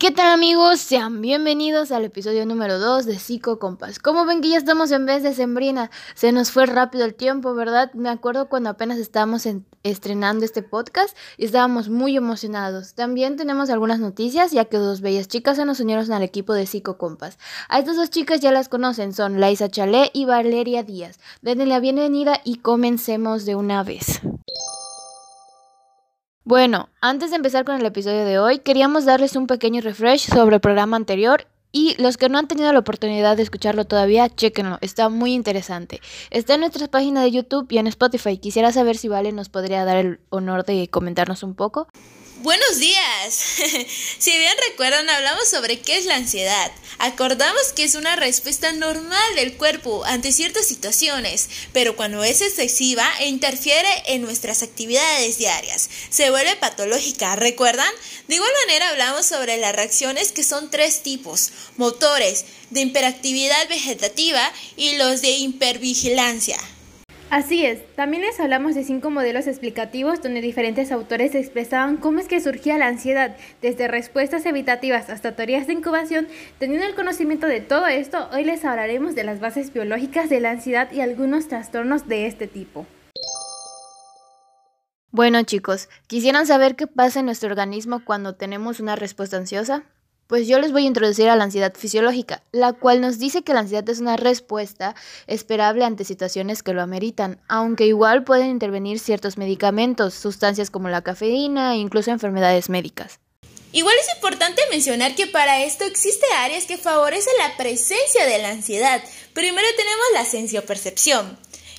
¿Qué tal amigos? Sean bienvenidos al episodio número 2 de Psico Compas. Como ven que ya estamos en vez de Sembrina, se nos fue rápido el tiempo, ¿verdad? Me acuerdo cuando apenas estábamos estrenando este podcast y estábamos muy emocionados. También tenemos algunas noticias ya que dos bellas chicas se nos unieron al equipo de Psico Compas. A estas dos chicas ya las conocen, son Laisa Chalé y Valeria Díaz. Denle la bienvenida y comencemos de una vez. Bueno, antes de empezar con el episodio de hoy, queríamos darles un pequeño refresh sobre el programa anterior y los que no han tenido la oportunidad de escucharlo todavía, chequenlo, está muy interesante. Está en nuestra página de YouTube y en Spotify. Quisiera saber si Vale nos podría dar el honor de comentarnos un poco. Buenos días. si bien recuerdan, hablamos sobre qué es la ansiedad. Acordamos que es una respuesta normal del cuerpo ante ciertas situaciones, pero cuando es excesiva e interfiere en nuestras actividades diarias, se vuelve patológica. ¿Recuerdan? De igual manera hablamos sobre las reacciones que son tres tipos, motores, de hiperactividad vegetativa y los de hipervigilancia. Así es, también les hablamos de cinco modelos explicativos donde diferentes autores expresaban cómo es que surgía la ansiedad, desde respuestas evitativas hasta teorías de incubación. Teniendo el conocimiento de todo esto, hoy les hablaremos de las bases biológicas de la ansiedad y algunos trastornos de este tipo. Bueno chicos, ¿quisieran saber qué pasa en nuestro organismo cuando tenemos una respuesta ansiosa? Pues yo les voy a introducir a la ansiedad fisiológica, la cual nos dice que la ansiedad es una respuesta esperable ante situaciones que lo ameritan, aunque igual pueden intervenir ciertos medicamentos, sustancias como la cafeína e incluso enfermedades médicas. Igual es importante mencionar que para esto existe áreas que favorecen la presencia de la ansiedad. Primero tenemos la sensiopercepción,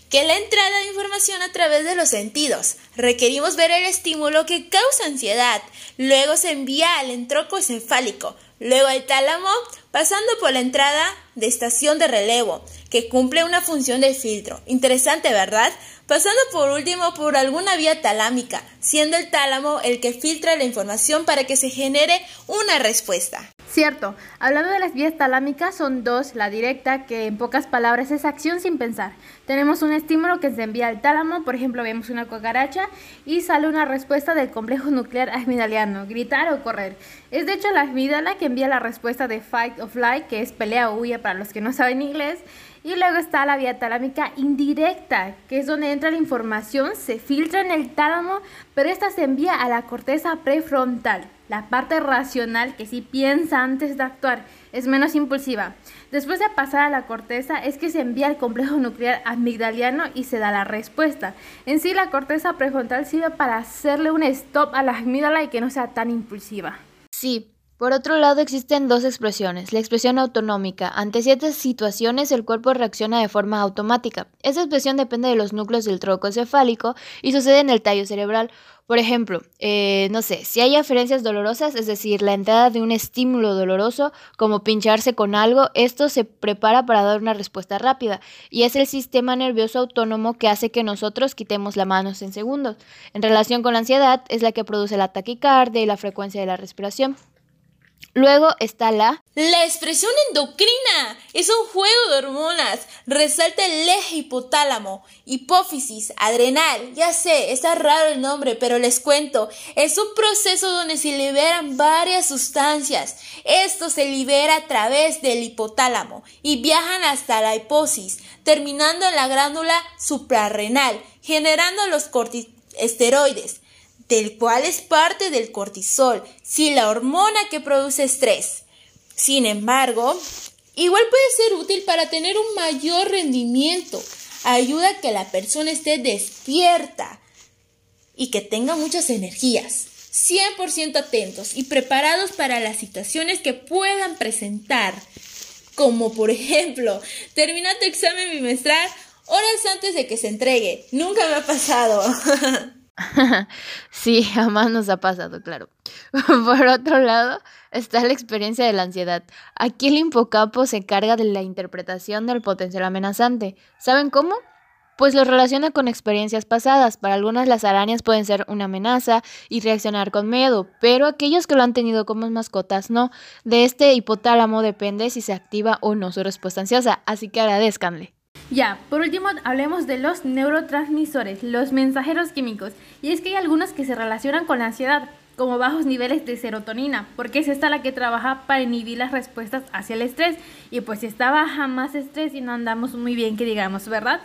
que la entrada de información a través de los sentidos. Requerimos ver el estímulo que causa ansiedad. Luego se envía al entroco encefálico, luego al tálamo, pasando por la entrada de estación de relevo, que cumple una función de filtro. Interesante, ¿verdad? Pasando por último por alguna vía talámica, siendo el tálamo el que filtra la información para que se genere una respuesta. Cierto, hablando de las vías talámicas son dos, la directa, que en pocas palabras es acción sin pensar. Tenemos un estímulo que se envía al tálamo, por ejemplo vemos una cucaracha y sale una respuesta del complejo nuclear amigdaliano, gritar o correr. Es de hecho la amígdala que envía la respuesta de fight or flight, que es pelea o huya para los que no saben inglés, y luego está la vía talámica indirecta, que es donde entra la información, se filtra en el tálamo, pero esta se envía a la corteza prefrontal, la parte racional que sí piensa antes de actuar, es menos impulsiva. Después de pasar a la corteza es que se envía al complejo nuclear amigdaliano y se da la respuesta. En sí la corteza prefrontal sirve para hacerle un stop a la amígdala y que no sea tan impulsiva. Sí, por otro lado, existen dos expresiones. La expresión autonómica. Ante ciertas situaciones, el cuerpo reacciona de forma automática. Esa expresión depende de los núcleos del tronco encefálico y sucede en el tallo cerebral. Por ejemplo, eh, no sé, si hay aferencias dolorosas, es decir, la entrada de un estímulo doloroso, como pincharse con algo, esto se prepara para dar una respuesta rápida y es el sistema nervioso autónomo que hace que nosotros quitemos la mano en segundos. En relación con la ansiedad, es la que produce la taquicardia y la frecuencia de la respiración. Luego está la... La expresión endocrina es un juego de hormonas. Resalta el eje hipotálamo, hipófisis, adrenal. Ya sé, está raro el nombre, pero les cuento. Es un proceso donde se liberan varias sustancias. Esto se libera a través del hipotálamo y viajan hasta la hipófisis, terminando en la glándula suprarrenal, generando los corticosteroides del cual es parte del cortisol, si la hormona que produce estrés. Sin embargo, igual puede ser útil para tener un mayor rendimiento. Ayuda a que la persona esté despierta y que tenga muchas energías. 100% atentos y preparados para las situaciones que puedan presentar. Como por ejemplo, termina tu examen bimestral horas antes de que se entregue. Nunca me ha pasado. sí, jamás nos ha pasado, claro. Por otro lado, está la experiencia de la ansiedad. Aquí el hipocapo se carga de la interpretación del potencial amenazante. ¿Saben cómo? Pues lo relaciona con experiencias pasadas. Para algunas las arañas pueden ser una amenaza y reaccionar con miedo, pero aquellos que lo han tenido como mascotas no. De este hipotálamo depende si se activa o no su respuesta ansiosa, así que agradezcanle. Ya, por último hablemos de los neurotransmisores, los mensajeros químicos. Y es que hay algunos que se relacionan con la ansiedad, como bajos niveles de serotonina, porque es esta la que trabaja para inhibir las respuestas hacia el estrés. Y pues si está baja más estrés y no andamos muy bien, que digamos, ¿verdad?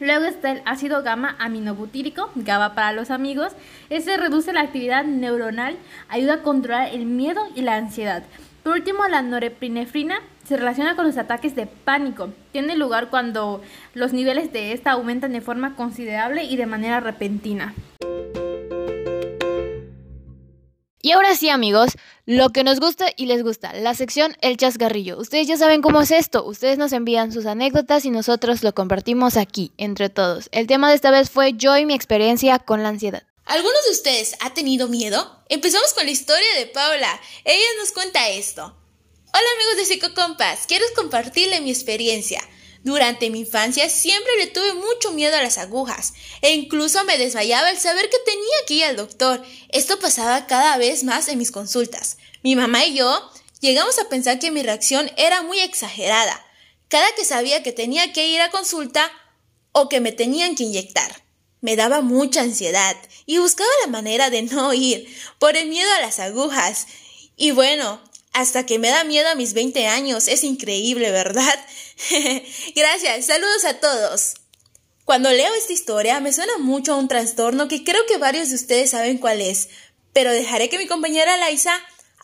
Luego está el ácido gamma aminobutírico, GABA para los amigos. Ese reduce la actividad neuronal, ayuda a controlar el miedo y la ansiedad. Por último, la norepinefrina se relaciona con los ataques de pánico. Tiene lugar cuando los niveles de esta aumentan de forma considerable y de manera repentina. Y ahora sí, amigos, lo que nos gusta y les gusta, la sección El Chascarrillo. Ustedes ya saben cómo es esto. Ustedes nos envían sus anécdotas y nosotros lo compartimos aquí, entre todos. El tema de esta vez fue yo y mi experiencia con la ansiedad. ¿Algunos de ustedes ha tenido miedo? Empezamos con la historia de Paula. Ella nos cuenta esto. Hola amigos de Psicocompas, quiero compartirle mi experiencia. Durante mi infancia siempre le tuve mucho miedo a las agujas e incluso me desmayaba al saber que tenía que ir al doctor. Esto pasaba cada vez más en mis consultas. Mi mamá y yo llegamos a pensar que mi reacción era muy exagerada. Cada que sabía que tenía que ir a consulta o que me tenían que inyectar. Me daba mucha ansiedad y buscaba la manera de no ir por el miedo a las agujas. Y bueno, hasta que me da miedo a mis 20 años. Es increíble, ¿verdad? Gracias, saludos a todos. Cuando leo esta historia me suena mucho a un trastorno que creo que varios de ustedes saben cuál es, pero dejaré que mi compañera Laisa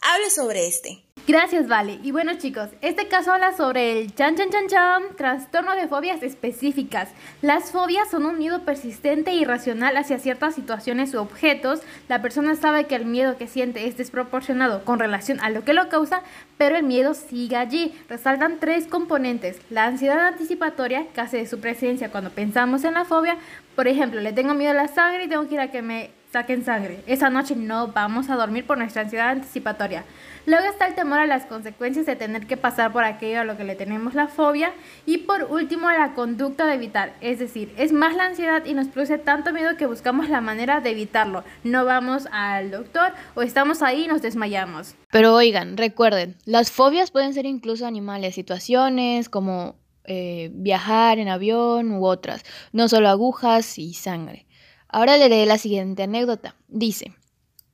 hable sobre este. Gracias, Vale. Y bueno, chicos, este caso habla sobre el chan chan chan chan, trastorno de fobias específicas. Las fobias son un miedo persistente e irracional hacia ciertas situaciones u objetos. La persona sabe que el miedo que siente es desproporcionado con relación a lo que lo causa, pero el miedo sigue allí. Resaltan tres componentes. La ansiedad anticipatoria, que hace de su presencia cuando pensamos en la fobia. Por ejemplo, le tengo miedo a la sangre y tengo que ir a que me saquen sangre. Esa noche no vamos a dormir por nuestra ansiedad anticipatoria. Luego está el temor a las consecuencias de tener que pasar por aquello a lo que le tenemos la fobia. Y por último, la conducta de evitar. Es decir, es más la ansiedad y nos produce tanto miedo que buscamos la manera de evitarlo. No vamos al doctor o estamos ahí y nos desmayamos. Pero oigan, recuerden, las fobias pueden ser incluso animales, situaciones como eh, viajar en avión u otras, no solo agujas y sangre. Ahora le leeré la siguiente anécdota. Dice,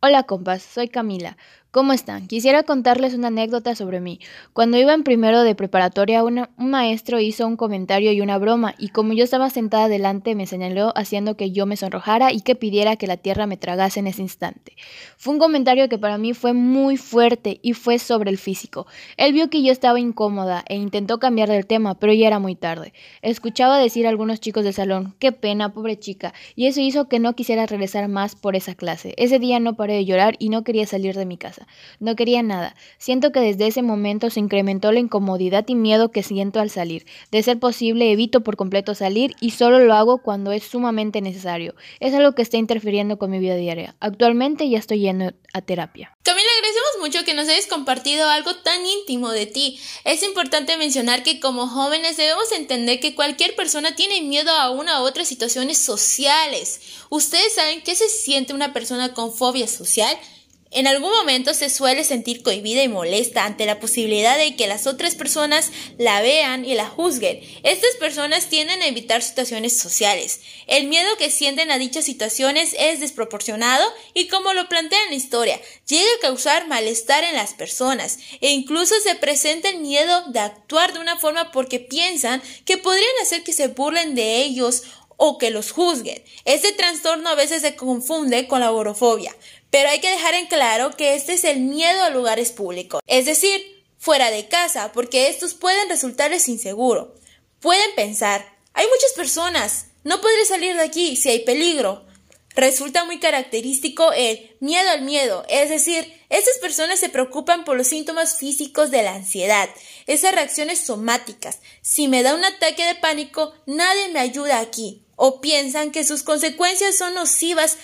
Hola compas, soy Camila. ¿Cómo están? Quisiera contarles una anécdota sobre mí. Cuando iba en primero de preparatoria, un maestro hizo un comentario y una broma, y como yo estaba sentada delante, me señaló haciendo que yo me sonrojara y que pidiera que la tierra me tragase en ese instante. Fue un comentario que para mí fue muy fuerte y fue sobre el físico. Él vio que yo estaba incómoda e intentó cambiar del tema, pero ya era muy tarde. Escuchaba decir a algunos chicos del salón, qué pena, pobre chica, y eso hizo que no quisiera regresar más por esa clase. Ese día no paré de llorar y no quería salir de mi casa. No quería nada. Siento que desde ese momento se incrementó la incomodidad y miedo que siento al salir. De ser posible, evito por completo salir y solo lo hago cuando es sumamente necesario. Es algo que está interfiriendo con mi vida diaria. Actualmente ya estoy yendo a terapia. Camila, agradecemos mucho que nos hayas compartido algo tan íntimo de ti. Es importante mencionar que como jóvenes debemos entender que cualquier persona tiene miedo a una u otra situaciones sociales. ¿Ustedes saben qué se siente una persona con fobia social? En algún momento se suele sentir cohibida y molesta ante la posibilidad de que las otras personas la vean y la juzguen. Estas personas tienden a evitar situaciones sociales. El miedo que sienten a dichas situaciones es desproporcionado y como lo plantea en la historia, llega a causar malestar en las personas e incluso se presenta el miedo de actuar de una forma porque piensan que podrían hacer que se burlen de ellos o que los juzguen. Este trastorno a veces se confunde con la agorofobia, pero hay que dejar en claro que este es el miedo a lugares públicos, es decir, fuera de casa, porque estos pueden resultarles inseguros. Pueden pensar, hay muchas personas, no podré salir de aquí si hay peligro. Resulta muy característico el miedo al miedo, es decir, estas personas se preocupan por los síntomas físicos de la ansiedad, esas reacciones somáticas. Si me da un ataque de pánico, nadie me ayuda aquí, o piensan que sus consecuencias son nocivas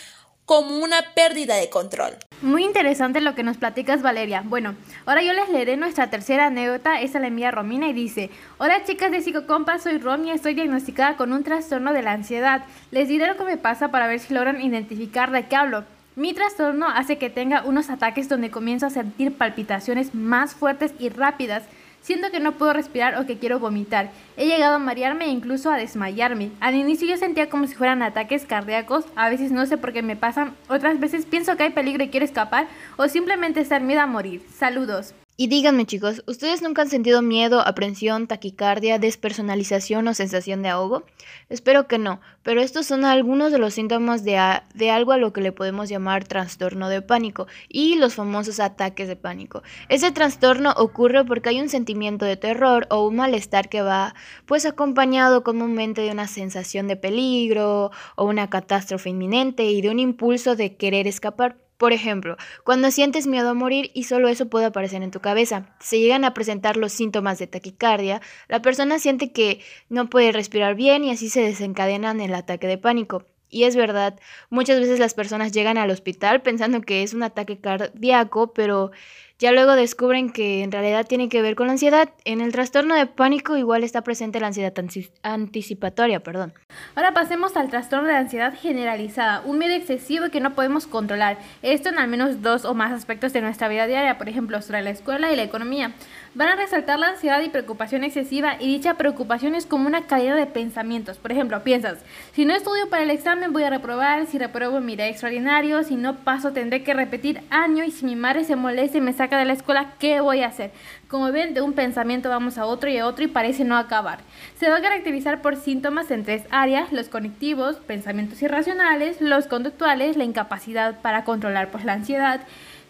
como una pérdida de control. Muy interesante lo que nos platicas Valeria. Bueno, ahora yo les leeré nuestra tercera anécdota, esa la envía Romina y dice, Hola chicas de Psicocompa, soy Romy, estoy diagnosticada con un trastorno de la ansiedad. Les diré lo que me pasa para ver si logran identificar de qué hablo. Mi trastorno hace que tenga unos ataques donde comienzo a sentir palpitaciones más fuertes y rápidas Siento que no puedo respirar o que quiero vomitar. He llegado a marearme e incluso a desmayarme. Al inicio yo sentía como si fueran ataques cardíacos, a veces no sé por qué me pasan, otras veces pienso que hay peligro y quiero escapar o simplemente estar miedo a morir. Saludos. Y díganme chicos, ¿ustedes nunca han sentido miedo, aprensión, taquicardia, despersonalización o sensación de ahogo? Espero que no, pero estos son algunos de los síntomas de, de, algo a lo que le podemos llamar trastorno de pánico y los famosos ataques de pánico. Ese trastorno ocurre porque hay un sentimiento de terror o un malestar que va pues acompañado comúnmente de una sensación de peligro o una catástrofe inminente y de un impulso de querer escapar. Por ejemplo, cuando sientes miedo a morir y solo eso puede aparecer en tu cabeza, se llegan a presentar los síntomas de taquicardia, la persona siente que no puede respirar bien y así se desencadenan el ataque de pánico. Y es verdad, muchas veces las personas llegan al hospital pensando que es un ataque cardíaco, pero ya luego descubren que en realidad tiene que ver con la ansiedad. En el trastorno de pánico igual está presente la ansiedad anticipatoria, perdón. Ahora pasemos al trastorno de ansiedad generalizada, un miedo excesivo que no podemos controlar. Esto en al menos dos o más aspectos de nuestra vida diaria, por ejemplo, sobre la escuela y la economía. Van a resaltar la ansiedad y preocupación excesiva y dicha preocupación es como una cadena de pensamientos. Por ejemplo, piensas, si no estudio para el examen voy a reprobar, si repruebo me iré extraordinario, si no paso tendré que repetir año y si mi madre se molesta y me saca de la escuela, ¿qué voy a hacer? Como ven, de un pensamiento vamos a otro y a otro y parece no acabar. Se va a caracterizar por síntomas en tres áreas, los conectivos, pensamientos irracionales, los conductuales, la incapacidad para controlar pues, la ansiedad,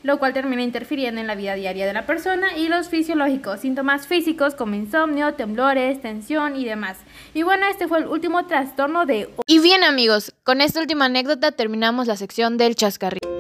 lo cual termina interfiriendo en la vida diaria de la persona, y los fisiológicos, síntomas físicos como insomnio, temblores, tensión y demás. Y bueno, este fue el último trastorno de... Y bien amigos, con esta última anécdota terminamos la sección del chascarrillo.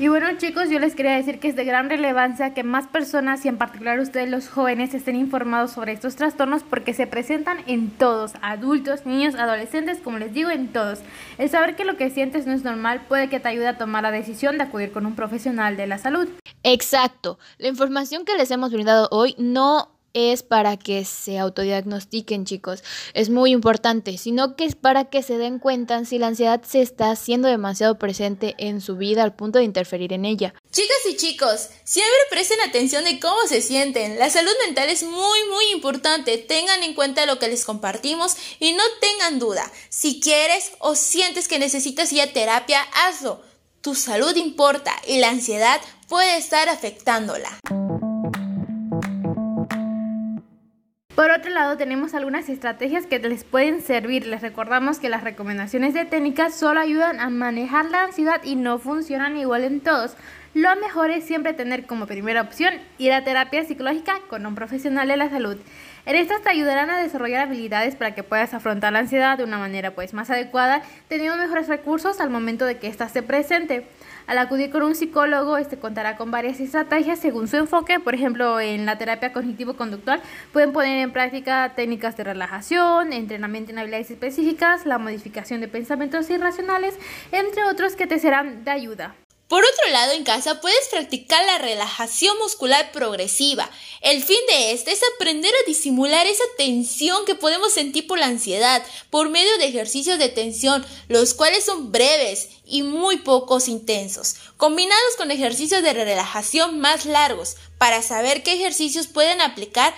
Y bueno chicos, yo les quería decir que es de gran relevancia que más personas y en particular ustedes los jóvenes estén informados sobre estos trastornos porque se presentan en todos, adultos, niños, adolescentes, como les digo, en todos. El saber que lo que sientes no es normal puede que te ayude a tomar la decisión de acudir con un profesional de la salud. Exacto. La información que les hemos brindado hoy no es para que se autodiagnostiquen, chicos. Es muy importante, sino que es para que se den cuenta si la ansiedad se está haciendo demasiado presente en su vida al punto de interferir en ella. Chicas y chicos, siempre presten atención de cómo se sienten. La salud mental es muy, muy importante. Tengan en cuenta lo que les compartimos y no tengan duda. Si quieres o sientes que necesitas ir a terapia, hazlo. Tu salud importa y la ansiedad puede estar afectándola. Por otro lado, tenemos algunas estrategias que les pueden servir. Les recordamos que las recomendaciones de técnicas solo ayudan a manejar la ansiedad y no funcionan igual en todos. Lo mejor es siempre tener como primera opción ir a terapia psicológica con un profesional de la salud. En estas te ayudarán a desarrollar habilidades para que puedas afrontar la ansiedad de una manera pues más adecuada, teniendo mejores recursos al momento de que ésta esté presente. Al acudir con un psicólogo, este contará con varias estrategias según su enfoque. Por ejemplo, en la terapia cognitivo-conductual pueden poner en práctica técnicas de relajación, entrenamiento en habilidades específicas, la modificación de pensamientos irracionales, entre otros que te serán de ayuda. Por otro lado, en casa puedes practicar la relajación muscular progresiva. El fin de esta es aprender a disimular esa tensión que podemos sentir por la ansiedad por medio de ejercicios de tensión, los cuales son breves y muy pocos intensos, combinados con ejercicios de relajación más largos, para saber qué ejercicios pueden aplicar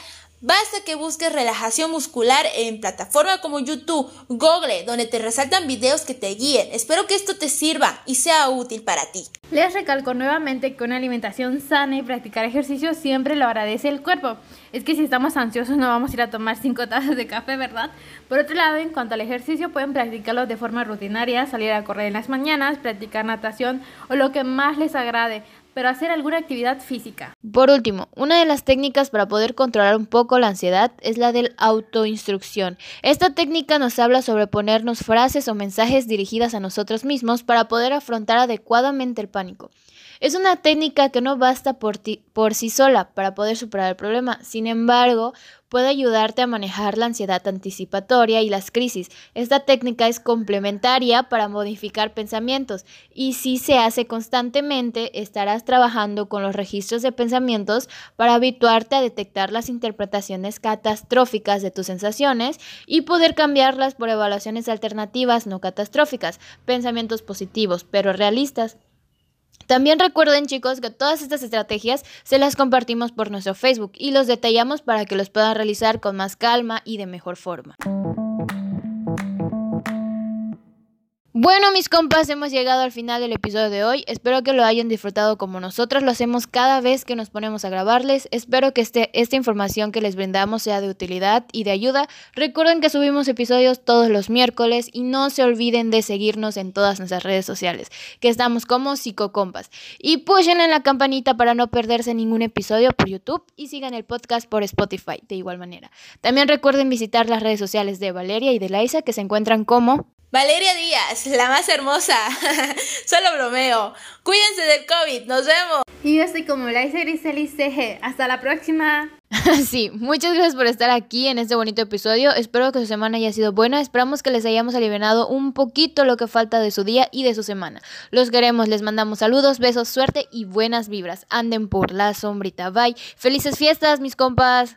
Basta que busques relajación muscular en plataformas como YouTube, Google, donde te resaltan videos que te guíen. Espero que esto te sirva y sea útil para ti. Les recalco nuevamente que una alimentación sana y practicar ejercicio siempre lo agradece el cuerpo. Es que si estamos ansiosos no vamos a ir a tomar 5 tazas de café, ¿verdad? Por otro lado, en cuanto al ejercicio, pueden practicarlo de forma rutinaria, salir a correr en las mañanas, practicar natación o lo que más les agrade pero hacer alguna actividad física. Por último, una de las técnicas para poder controlar un poco la ansiedad es la del autoinstrucción. Esta técnica nos habla sobre ponernos frases o mensajes dirigidas a nosotros mismos para poder afrontar adecuadamente el pánico. Es una técnica que no basta por, por sí sola para poder superar el problema, sin embargo, puede ayudarte a manejar la ansiedad anticipatoria y las crisis. Esta técnica es complementaria para modificar pensamientos y si se hace constantemente, estarás trabajando con los registros de pensamientos para habituarte a detectar las interpretaciones catastróficas de tus sensaciones y poder cambiarlas por evaluaciones alternativas no catastróficas, pensamientos positivos pero realistas. También recuerden chicos que todas estas estrategias se las compartimos por nuestro Facebook y los detallamos para que los puedan realizar con más calma y de mejor forma. Bueno, mis compas, hemos llegado al final del episodio de hoy. Espero que lo hayan disfrutado como nosotros lo hacemos cada vez que nos ponemos a grabarles. Espero que este, esta información que les brindamos sea de utilidad y de ayuda. Recuerden que subimos episodios todos los miércoles y no se olviden de seguirnos en todas nuestras redes sociales, que estamos como psicocompas. Y pushen en la campanita para no perderse ningún episodio por YouTube y sigan el podcast por Spotify de igual manera. También recuerden visitar las redes sociales de Valeria y de Laisa que se encuentran como Valeria Díaz, la más hermosa. Solo bromeo. Cuídense del COVID. Nos vemos. Y yo estoy como Laisa Griseli CG. Hasta la próxima. Sí, muchas gracias por estar aquí en este bonito episodio. Espero que su semana haya sido buena. Esperamos que les hayamos aliviado un poquito lo que falta de su día y de su semana. Los queremos, les mandamos saludos, besos, suerte y buenas vibras. Anden por la sombrita. Bye. Felices fiestas, mis compas.